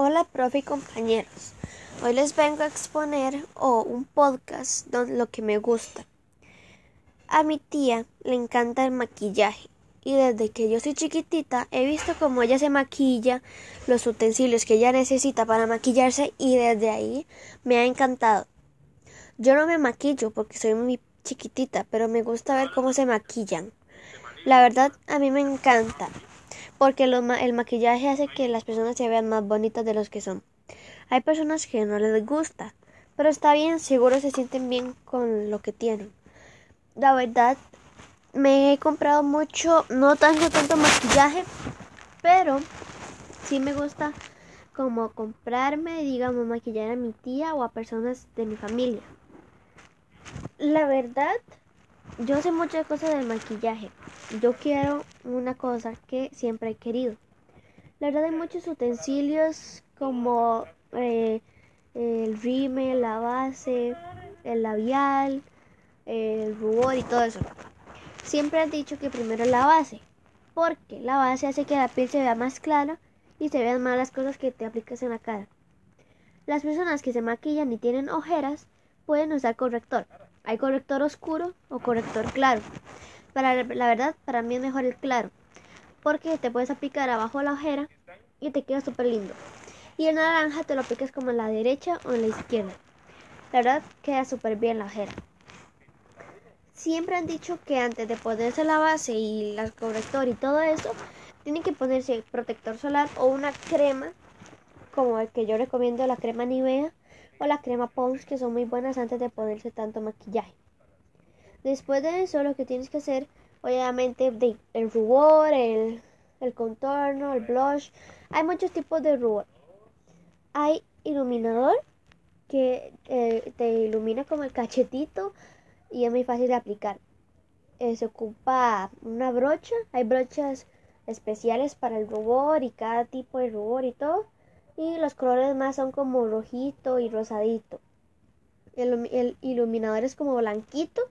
Hola, profe y compañeros. Hoy les vengo a exponer o un podcast donde lo que me gusta. A mi tía le encanta el maquillaje y desde que yo soy chiquitita he visto cómo ella se maquilla, los utensilios que ella necesita para maquillarse y desde ahí me ha encantado. Yo no me maquillo porque soy muy chiquitita, pero me gusta ver cómo se maquillan. La verdad, a mí me encanta porque el maquillaje hace que las personas se vean más bonitas de los que son. Hay personas que no les gusta, pero está bien, seguro se sienten bien con lo que tienen. La verdad, me he comprado mucho, no tengo tanto maquillaje, pero sí me gusta como comprarme, digamos, maquillar a mi tía o a personas de mi familia. La verdad, yo sé muchas cosas del maquillaje. Yo quiero una cosa que siempre he querido. La verdad hay muchos utensilios como eh, el rímel, la base, el labial, el rubor y todo eso. Siempre han dicho que primero la base, porque la base hace que la piel se vea más clara y se vean más las cosas que te aplicas en la cara. Las personas que se maquillan y tienen ojeras pueden usar corrector. Hay corrector oscuro o corrector claro. Para la verdad, para mí es mejor el claro, porque te puedes aplicar abajo la ojera y te queda súper lindo. Y el naranja te lo aplicas como en la derecha o en la izquierda. La verdad, queda súper bien la ojera. Siempre han dicho que antes de ponerse la base y el corrector y todo eso, tienen que ponerse protector solar o una crema, como el que yo recomiendo, la crema Nivea o la crema Pond's que son muy buenas antes de ponerse tanto maquillaje. Después de eso lo que tienes que hacer obviamente el rubor, el, contorno, el blush. Hay muchos tipos de rubor. Hay iluminador que eh, te ilumina como el cachetito y es muy fácil de aplicar. Eh, se ocupa una brocha, hay brochas especiales para el rubor y cada tipo de rubor y todo y los colores más son como rojito y rosadito. El, iluminador es como blanquito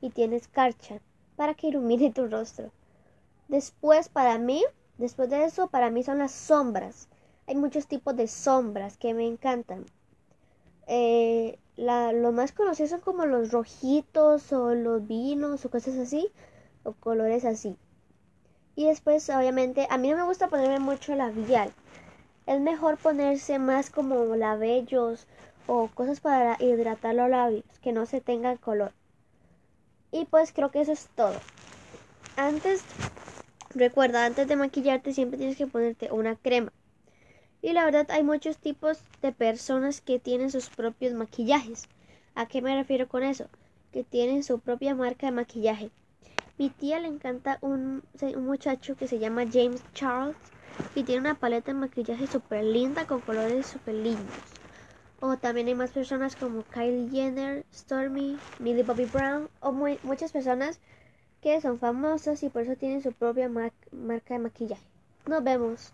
y tiene escarcha para que ilumine tu rostro. Después para mí, después de eso, para mí son las sombras. Hay muchos tipos de sombras que me encantan. Eh, los más conocidos son como los rojitos o los vinos o cosas así, o colores así. Y después, obviamente, a mí no me gusta ponerme mucho labial es mejor ponerse más como labellos o cosas para hidratar los labios, que no se tengan color. Y pues creo que eso es todo. Antes, recuerda, antes de maquillarte siempre tienes que ponerte una crema. Y la verdad hay muchos tipos de personas que tienen sus propios maquillajes. ¿A qué me refiero con eso? Que tienen su propia marca de maquillaje. Mi tía le encanta un, un muchacho que se llama James Charles y tiene una paleta de maquillaje súper linda con colores súper lindos. O también hay más personas como Kylie Jenner, Stormy, Millie Bobby Brown o muchas personas que son famosas y por eso tienen su propia marca de maquillaje. Nos vemos.